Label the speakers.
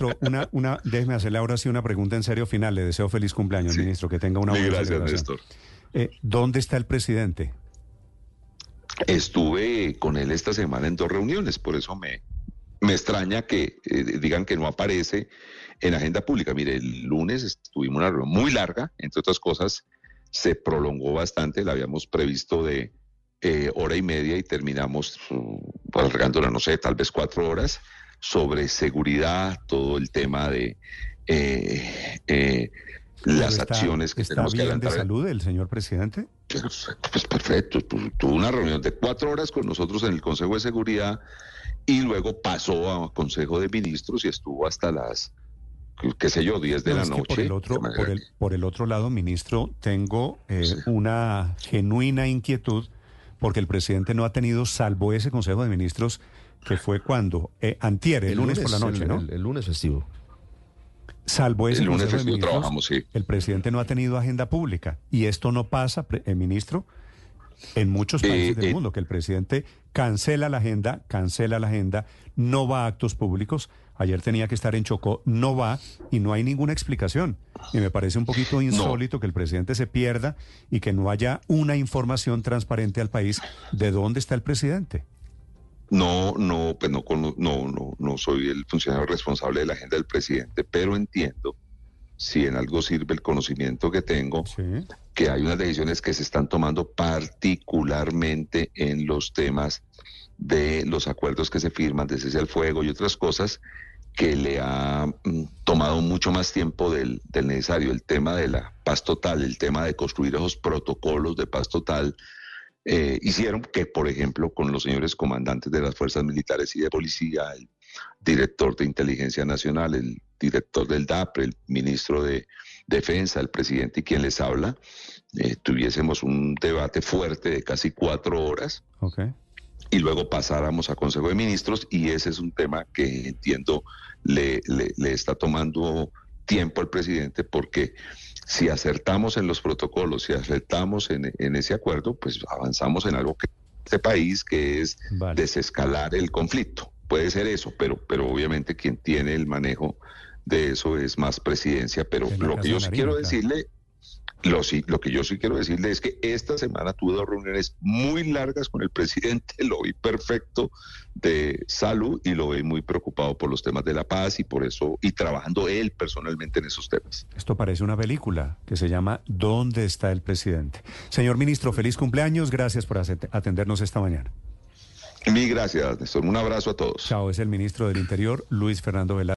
Speaker 1: ministro, una, una, déjeme hacerle ahora sí una pregunta en serio final. Le deseo feliz cumpleaños, ministro, que tenga una buena
Speaker 2: gracias,
Speaker 1: celebración.
Speaker 2: Néstor.
Speaker 1: Eh, ¿Dónde está el presidente?
Speaker 2: Estuve con él esta semana en dos reuniones, por eso me, me extraña que eh, digan que no aparece en agenda pública. Mire, el lunes tuvimos una reunión muy larga, entre otras cosas, se prolongó bastante, la habíamos previsto de eh, hora y media y terminamos uh, alargándola, no sé, tal vez cuatro horas, sobre seguridad, todo el tema de eh, eh, las
Speaker 1: ¿Está-
Speaker 2: acciones que
Speaker 1: ¿Está
Speaker 2: tenemos que
Speaker 1: bien de
Speaker 2: adelantar.
Speaker 1: salud el señor presidente?
Speaker 2: Perfecto, pues perfecto. Tu- Tuvo una reunión de cuatro horas con nosotros en el Consejo de Seguridad y luego pasó a Consejo de Ministros y estuvo hasta las, qué sé yo, 10 de
Speaker 1: No,
Speaker 2: la
Speaker 1: que
Speaker 2: noche.
Speaker 1: por el otro,
Speaker 2: De
Speaker 1: por el,
Speaker 2: que-
Speaker 1: por el otro lado, ministro, tengo eh,
Speaker 2: Sí.
Speaker 1: una genuina inquietud porque el presidente no ha tenido, salvo ese Consejo de Ministros, que fue cuando, eh, antier, el, lunes, por la noche,
Speaker 3: el,
Speaker 1: ¿no?
Speaker 3: El, el lunes festivo.
Speaker 1: salvo ese
Speaker 2: el lunes
Speaker 1: Consejo de
Speaker 2: festivo
Speaker 1: Ministros,
Speaker 2: trabajamos, sí.
Speaker 1: el presidente no ha tenido agenda pública. Y esto no pasa, pre- eh, ministro, en muchos
Speaker 2: Eh,
Speaker 1: países del
Speaker 2: eh.
Speaker 1: mundo, que el presidente cancela la agenda, cancela la agenda, no va a actos públicos. Ayer tenía que estar en Chocó, no va y no hay ninguna explicación. Y me parece un poquito insólito que el presidente se pierda y que no haya una información transparente al país de dónde está el presidente.
Speaker 2: No, no, pues no, no, no, no soy el funcionario responsable de la agenda del presidente, pero entiendo, si en algo sirve el conocimiento que tengo,
Speaker 1: Sí.
Speaker 2: que hay unas decisiones que se están tomando particularmente en los temas de los acuerdos que se firman de cese al fuego y otras cosas que le ha mm, tomado mucho más tiempo del, del necesario. El tema de la paz total, el tema de construir esos protocolos de paz total, eh, hicieron que, por ejemplo, con los señores comandantes de las fuerzas militares y de policía, el director de inteligencia nacional, el director del DAPRE, el ministro de defensa, el presidente y quien les habla, eh, tuviésemos un debate fuerte de casi cuatro horas y luego pasáramos a Consejo de Ministros y ese es un tema que entiendo le, le- le está tomando tiempo al presidente porque si acertamos en los protocolos, si acertamos en, en ese acuerdo, pues avanzamos en algo que este país que es
Speaker 1: Vale.
Speaker 2: desescalar el conflicto. Puede ser eso, pero, pero obviamente quien tiene el manejo de eso es más presidencia. Pero lo que yo sí quiero decirle, lo, sí, lo que yo sí quiero decirle es que esta semana tuve dos reuniones muy largas con el presidente, lo vi perfecto de salud y lo vi muy preocupado por los temas de la paz y por eso, y trabajando él personalmente en esos temas.
Speaker 1: Esto parece una película que se llama ¿Dónde está el presidente? Señor ministro, feliz cumpleaños. Gracias por atendernos esta mañana.
Speaker 2: Mil gracias, Néstor. Un abrazo a todos.
Speaker 1: Chao, es el ministro del Interior, Luis Fernando Velasco.